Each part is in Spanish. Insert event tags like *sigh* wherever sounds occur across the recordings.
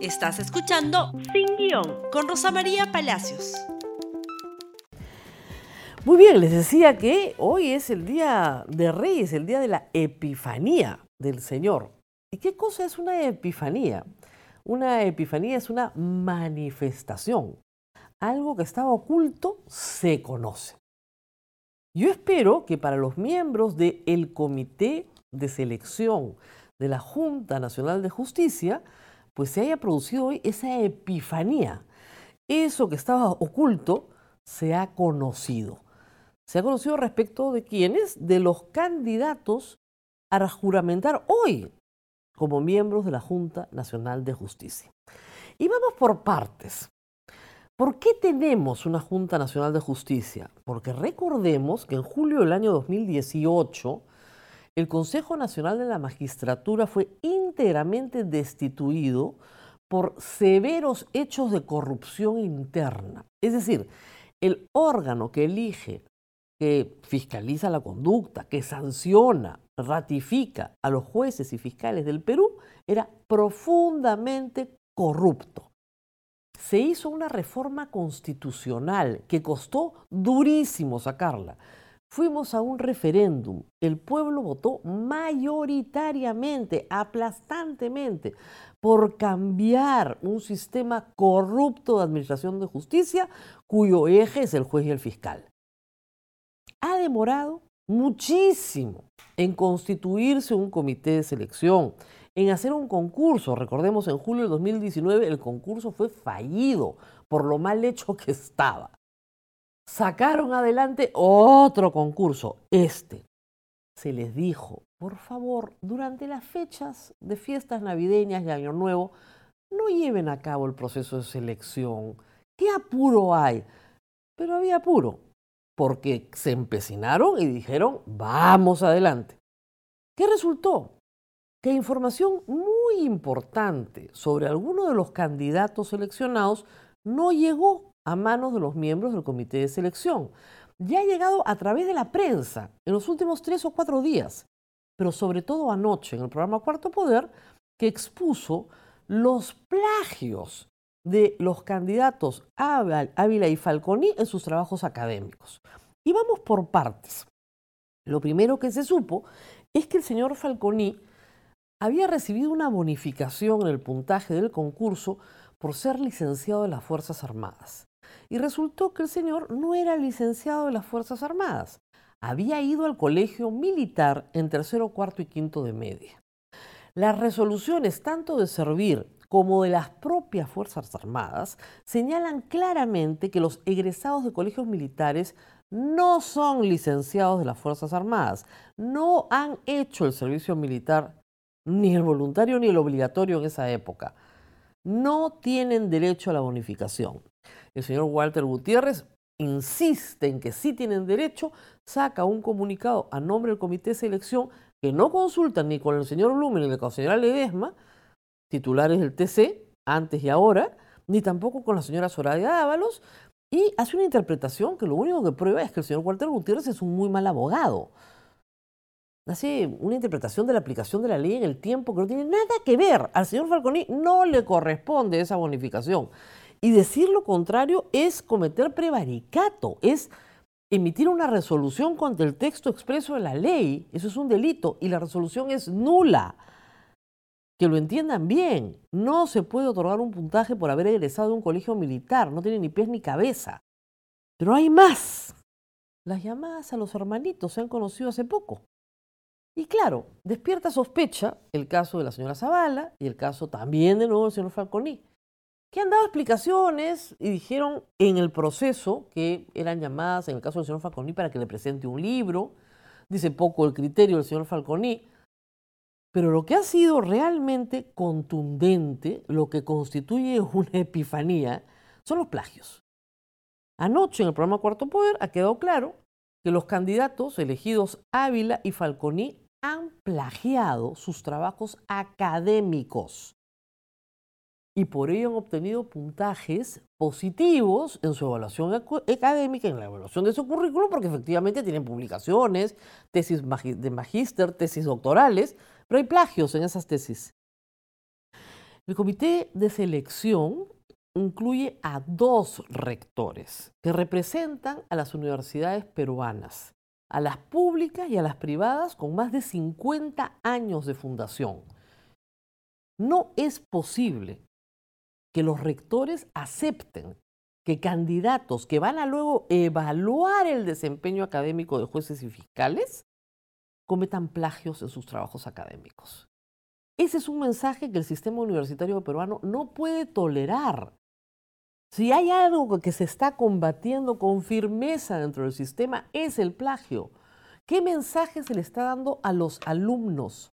Estás escuchando Sin Guión con Rosa María Palacios. Muy bien, les decía que hoy es el día de Reyes, el día de la Epifanía del Señor. ¿Y qué cosa es una epifanía? Una epifanía es una manifestación. Algo que estaba oculto se conoce. Yo espero que para los miembros del Comité de Selección de la Junta Nacional de Justicia, pues se haya producido hoy esa epifanía. Eso que estaba oculto se ha conocido. Se ha conocido respecto de quiénes, de los candidatos a juramentar hoy como miembros de la Junta Nacional de Justicia. Y vamos por partes. ¿Por qué tenemos una Junta Nacional de Justicia? Porque recordemos que en julio del año 2018 el Consejo Nacional de la Magistratura fue íntegramente destituido por severos hechos de corrupción interna. Es decir, el órgano que elige, que fiscaliza la conducta, que sanciona, ratifica a los jueces y fiscales del Perú, era profundamente corrupto. Se hizo una reforma constitucional que costó durísimo sacarla Fuimos a un referéndum. El pueblo votó mayoritariamente, aplastantemente, por cambiar un sistema corrupto de administración de justicia cuyo eje es el juez y el fiscal. Ha demorado muchísimo en constituirse un comité de selección, en hacer un concurso. Recordemos, en julio de 2019 el concurso fue fallido por lo mal hecho que estaba sacaron adelante otro concurso, este. Se les dijo, por favor, durante las fechas de fiestas navideñas y Año Nuevo, no lleven a cabo el proceso de selección. ¿Qué apuro hay? Pero había apuro, porque se empecinaron y dijeron, vamos adelante. ¿Qué resultó? Que información muy importante sobre alguno de los candidatos seleccionados no llegó a manos de los miembros del comité de selección. Ya ha llegado a través de la prensa en los últimos tres o cuatro días, pero sobre todo anoche en el programa Cuarto Poder, que expuso los plagios de los candidatos Ávila y Falconi en sus trabajos académicos. Y vamos por partes. Lo primero que se supo es que el señor Falconi había recibido una bonificación en el puntaje del concurso por ser licenciado de las Fuerzas Armadas. Y resultó que el señor no era licenciado de las Fuerzas Armadas. Había ido al colegio militar en tercero, cuarto y quinto de media. Las resoluciones tanto de servir como de las propias Fuerzas Armadas señalan claramente que los egresados de colegios militares no son licenciados de las Fuerzas Armadas, no han hecho el servicio militar, ni el voluntario ni el obligatorio en esa época. No tienen derecho a la bonificación el señor Walter Gutiérrez insiste en que sí tienen derecho, saca un comunicado a nombre del comité de selección que no consultan ni con el señor Blumen ni con la señora Ledesma, titulares del TC, antes y ahora, ni tampoco con la señora Soraya Ábalos, y hace una interpretación que lo único que prueba es que el señor Walter Gutiérrez es un muy mal abogado. Hace una interpretación de la aplicación de la ley en el tiempo que no tiene nada que ver. Al señor Falconi no le corresponde esa bonificación. Y decir lo contrario es cometer prevaricato, es emitir una resolución contra el texto expreso de la ley. Eso es un delito y la resolución es nula. Que lo entiendan bien, no se puede otorgar un puntaje por haber egresado de un colegio militar, no tiene ni pies ni cabeza. Pero hay más. Las llamadas a los hermanitos se han conocido hace poco. Y claro, despierta sospecha el caso de la señora Zavala y el caso también de nuevo del señor Falconi que han dado explicaciones y dijeron en el proceso que eran llamadas, en el caso del señor Falconi, para que le presente un libro. Dice poco el criterio del señor Falconi. Pero lo que ha sido realmente contundente, lo que constituye *laughs* una epifanía, son los plagios. Anoche en el programa Cuarto Poder ha quedado claro que los candidatos elegidos Ávila y Falconi han plagiado sus trabajos académicos y por ello han obtenido puntajes positivos en su evaluación académica, en la evaluación de su currículum, porque efectivamente tienen publicaciones, tesis de magíster, tesis doctorales, pero hay plagios en esas tesis. El comité de selección incluye a dos rectores que representan a las universidades peruanas, a las públicas y a las privadas con más de 50 años de fundación. No es posible que los rectores acepten que candidatos que van a luego evaluar el desempeño académico de jueces y fiscales cometan plagios en sus trabajos académicos. Ese es un mensaje que el sistema universitario peruano no puede tolerar. Si hay algo que se está combatiendo con firmeza dentro del sistema es el plagio. ¿Qué mensaje se le está dando a los alumnos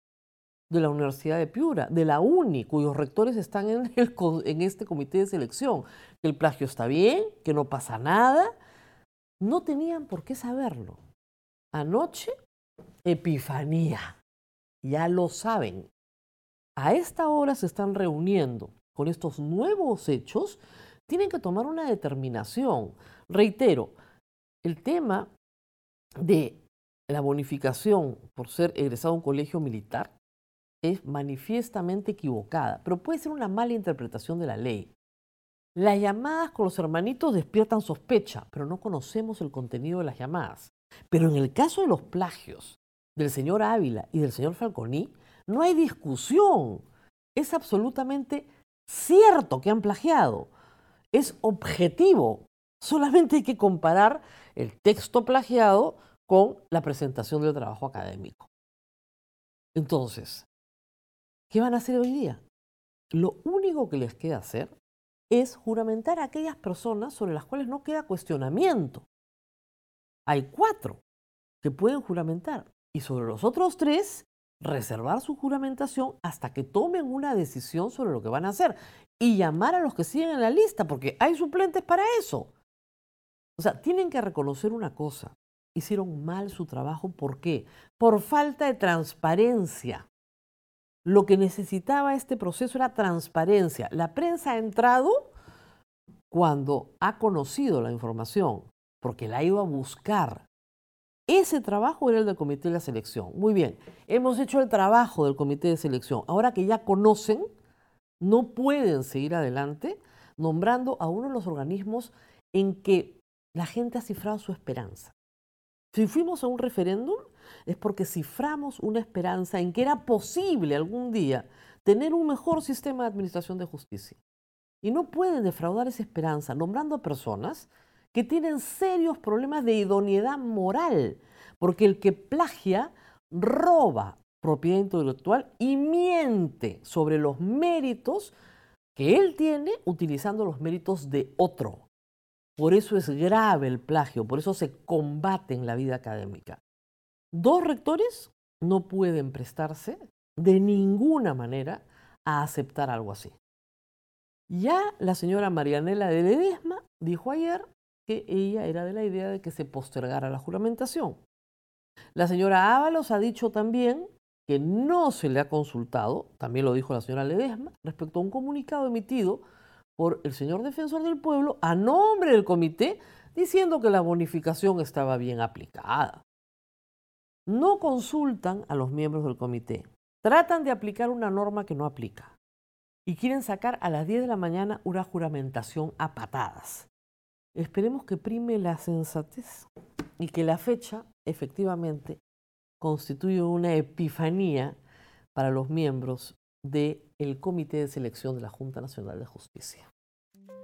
de la Universidad de Piura, de la UNI, cuyos rectores están *laughs* en, este comité de selección? Que el plagio está bien, que no pasa nada. No tenían por qué saberlo. Anoche, Epifanía. Ya lo saben. A esta hora se están reuniendo con estos nuevos hechos tienen que tomar una determinación. Reitero, el tema de la bonificación por ser egresado a un colegio militar es manifiestamente equivocada, pero puede ser una mala interpretación de la ley. Las llamadas con los hermanitos despiertan sospecha, pero no conocemos el contenido de las llamadas. Pero en el caso de los plagios del señor Ávila y del señor Falconi, no hay discusión. Es absolutamente cierto que han plagiado es objetivo. Solamente hay que comparar el texto plagiado con la presentación del trabajo académico. Entonces, ¿qué van a hacer hoy día? Lo único que les queda hacer es juramentar a aquellas personas sobre las cuales no queda cuestionamiento. Hay cuatro que pueden juramentar y sobre los otros tres reservar su juramentación hasta que tomen una decisión sobre lo que van a hacer y llamar a los que siguen en la lista, porque hay suplentes para eso. O sea, tienen que reconocer una cosa. Hicieron mal su trabajo. ¿Por qué? Por falta de transparencia. Lo que necesitaba este proceso era transparencia. La prensa ha entrado cuando ha conocido la información, porque la ha ido a buscar. Ese trabajo era el del comité de la selección. Muy bien, hemos hecho el trabajo del comité de selección. Ahora que ya conocen, no pueden seguir adelante nombrando a uno de los organismos en que la gente ha cifrado su esperanza. Si fuimos a un referéndum es porque ciframos una esperanza en que era posible algún día tener un mejor sistema de administración de justicia. Y no pueden defraudar esa esperanza nombrando a personas que tienen serios problemas de idoneidad moral, porque el que plagia roba propiedad intelectual y miente sobre los méritos que él tiene utilizando los méritos de otro. Por eso es grave el plagio, por eso se combate en la vida académica. Dos rectores no pueden prestarse de ninguna manera a aceptar algo así. Ya la señora Marianela de Ledesma dijo ayer que ella era de la idea de que se postergara la juramentación. La señora Ábalos ha dicho también que no se le ha consultado, también lo dijo la señora Ledesma, respecto a un comunicado emitido por el señor defensor del pueblo a nombre del comité diciendo que la bonificación estaba bien aplicada. No consultan a los miembros del comité, tratan de aplicar una norma que no aplica y quieren sacar a las 10 de la mañana una juramentación a patadas. Esperemos que prime la sensatez y que la fecha efectivamente constituye una epifanía para los miembros del Comité de Selección de la Junta Nacional de Justicia.